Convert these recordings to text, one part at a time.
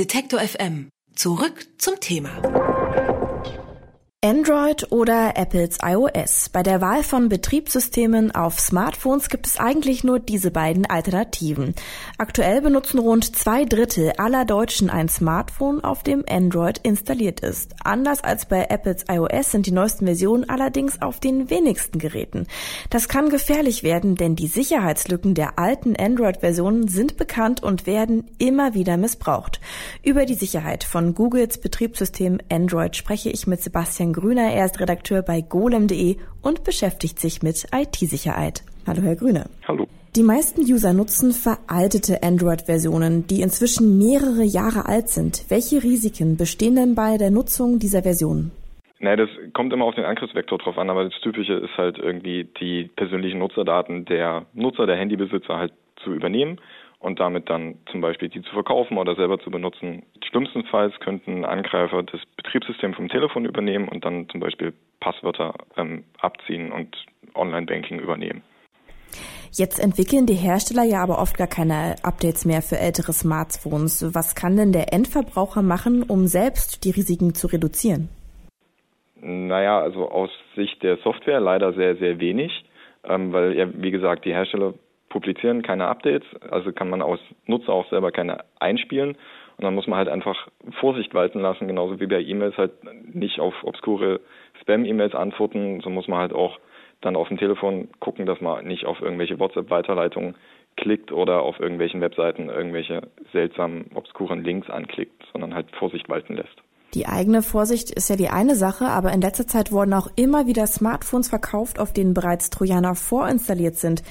Detektor FM. Zurück zum Thema. Android oder Apples iOS. Bei der Wahl von Betriebssystemen auf Smartphones gibt es eigentlich nur diese beiden Alternativen. Aktuell benutzen rund zwei Drittel aller Deutschen ein Smartphone, auf dem Android installiert ist. Anders als bei Apples iOS sind die neuesten Versionen allerdings auf den wenigsten Geräten. Das kann gefährlich werden, denn die Sicherheitslücken der alten Android-Versionen sind bekannt und werden immer wieder missbraucht. Über die Sicherheit von Googles Betriebssystem Android spreche ich mit Sebastian Grüner. Er ist Redakteur bei golem.de und beschäftigt sich mit IT-Sicherheit. Hallo, Herr Grüner. Hallo. Die meisten User nutzen veraltete Android-Versionen, die inzwischen mehrere Jahre alt sind. Welche Risiken bestehen denn bei der Nutzung dieser Versionen? Naja, das kommt immer auf den Angriffsvektor drauf an, aber das Typische ist halt irgendwie die persönlichen Nutzerdaten der Nutzer, der Handybesitzer halt zu übernehmen und damit dann zum Beispiel die zu verkaufen oder selber zu benutzen. Schlimmstenfalls könnten Angreifer das Betriebssystem vom Telefon übernehmen und dann zum Beispiel Passwörter ähm, abziehen und Online-Banking übernehmen. Jetzt entwickeln die Hersteller ja aber oft gar keine Updates mehr für ältere Smartphones. Was kann denn der Endverbraucher machen, um selbst die Risiken zu reduzieren? Naja, also aus Sicht der Software leider sehr, sehr wenig, ähm, weil ja, wie gesagt, die Hersteller publizieren keine Updates, also kann man aus Nutzer auch selber keine einspielen. Und dann muss man halt einfach Vorsicht walten lassen, genauso wie bei E-Mails halt nicht auf obskure Spam-E-Mails antworten. So muss man halt auch dann auf dem Telefon gucken, dass man nicht auf irgendwelche WhatsApp-Weiterleitungen klickt oder auf irgendwelchen Webseiten irgendwelche seltsamen, obskuren Links anklickt, sondern halt Vorsicht walten lässt. Die eigene Vorsicht ist ja die eine Sache, aber in letzter Zeit wurden auch immer wieder Smartphones verkauft, auf denen bereits Trojaner vorinstalliert sind.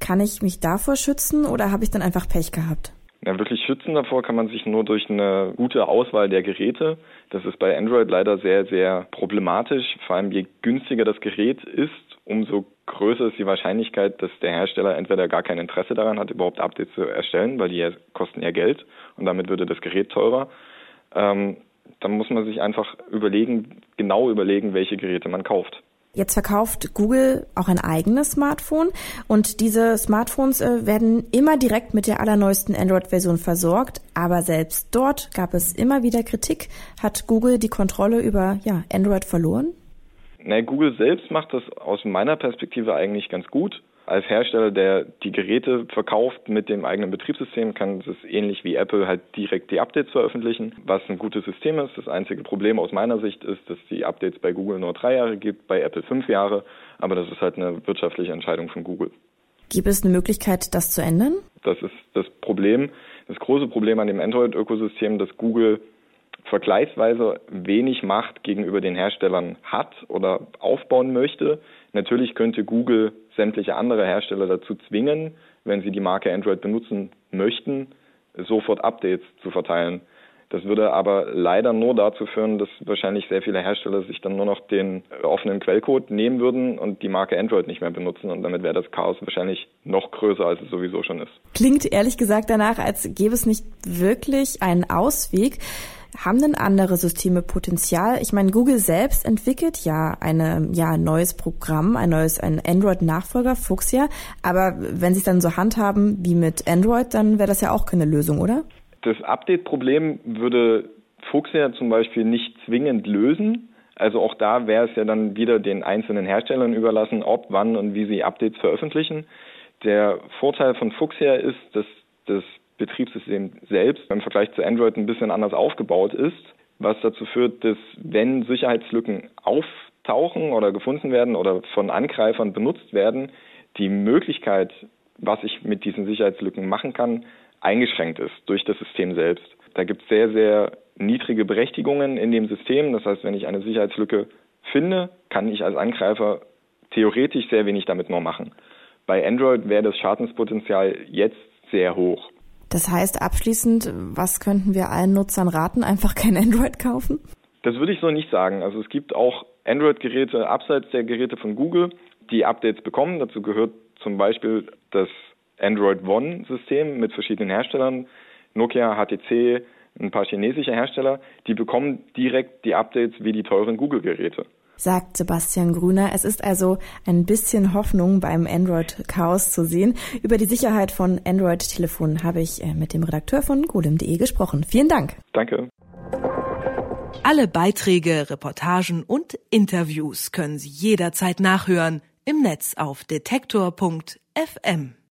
Kann ich mich davor schützen oder habe ich dann einfach Pech gehabt? Ja, wirklich schützen davor kann man sich nur durch eine gute Auswahl der Geräte. Das ist bei Android leider sehr, sehr problematisch. Vor allem je günstiger das Gerät ist, umso größer ist die Wahrscheinlichkeit, dass der Hersteller entweder gar kein Interesse daran hat, überhaupt Updates zu erstellen, weil die ja kosten ja Geld und damit würde das Gerät teurer. Ähm, dann muss man sich einfach überlegen, genau überlegen, welche Geräte man kauft. Jetzt verkauft Google auch ein eigenes Smartphone und diese Smartphones äh, werden immer direkt mit der allerneuesten Android-Version versorgt. Aber selbst dort gab es immer wieder Kritik. Hat Google die Kontrolle über ja, Android verloren? Nee, Google selbst macht das aus meiner Perspektive eigentlich ganz gut als Hersteller, der die Geräte verkauft mit dem eigenen Betriebssystem, kann es ähnlich wie Apple halt direkt die Updates veröffentlichen, was ein gutes System ist. Das einzige Problem aus meiner Sicht ist, dass die Updates bei Google nur drei Jahre gibt, bei Apple fünf Jahre. Aber das ist halt eine wirtschaftliche Entscheidung von Google. Gibt es eine Möglichkeit, das zu ändern? Das ist das Problem. Das große Problem an dem Android-Ökosystem, dass Google vergleichsweise wenig Macht gegenüber den Herstellern hat oder aufbauen möchte. Natürlich könnte Google sämtliche andere Hersteller dazu zwingen, wenn sie die Marke Android benutzen möchten, sofort Updates zu verteilen. Das würde aber leider nur dazu führen, dass wahrscheinlich sehr viele Hersteller sich dann nur noch den offenen Quellcode nehmen würden und die Marke Android nicht mehr benutzen. Und damit wäre das Chaos wahrscheinlich noch größer, als es sowieso schon ist. Klingt ehrlich gesagt danach, als gäbe es nicht wirklich einen Ausweg. Haben denn andere Systeme Potenzial? Ich meine, Google selbst entwickelt ja eine, ja, ein neues Programm, ein neues, ein Android-Nachfolger, Fuchsia. Aber wenn sie es dann so handhaben wie mit Android, dann wäre das ja auch keine Lösung, oder? Das Update-Problem würde Fuchsia zum Beispiel nicht zwingend lösen. Also auch da wäre es ja dann wieder den einzelnen Herstellern überlassen, ob, wann und wie sie Updates veröffentlichen. Der Vorteil von Fuchsia ist, dass das Betriebssystem selbst im Vergleich zu Android ein bisschen anders aufgebaut ist, was dazu führt, dass wenn Sicherheitslücken auftauchen oder gefunden werden oder von Angreifern benutzt werden, die Möglichkeit, was ich mit diesen Sicherheitslücken machen kann, eingeschränkt ist durch das System selbst. Da gibt es sehr, sehr niedrige Berechtigungen in dem System. Das heißt, wenn ich eine Sicherheitslücke finde, kann ich als Angreifer theoretisch sehr wenig damit nur machen. Bei Android wäre das Schadenspotenzial jetzt sehr hoch. Das heißt abschließend, was könnten wir allen Nutzern raten? Einfach kein Android kaufen? Das würde ich so nicht sagen. Also es gibt auch Android-Geräte abseits der Geräte von Google, die Updates bekommen. Dazu gehört zum Beispiel das Android One-System mit verschiedenen Herstellern, Nokia, HTC, ein paar chinesische Hersteller, die bekommen direkt die Updates wie die teuren Google-Geräte. Sagt Sebastian Grüner. Es ist also ein bisschen Hoffnung beim Android-Chaos zu sehen. Über die Sicherheit von Android-Telefonen habe ich äh, mit dem Redakteur von golem.de gesprochen. Vielen Dank. Danke. Alle Beiträge, Reportagen und Interviews können Sie jederzeit nachhören im Netz auf detektor.fm.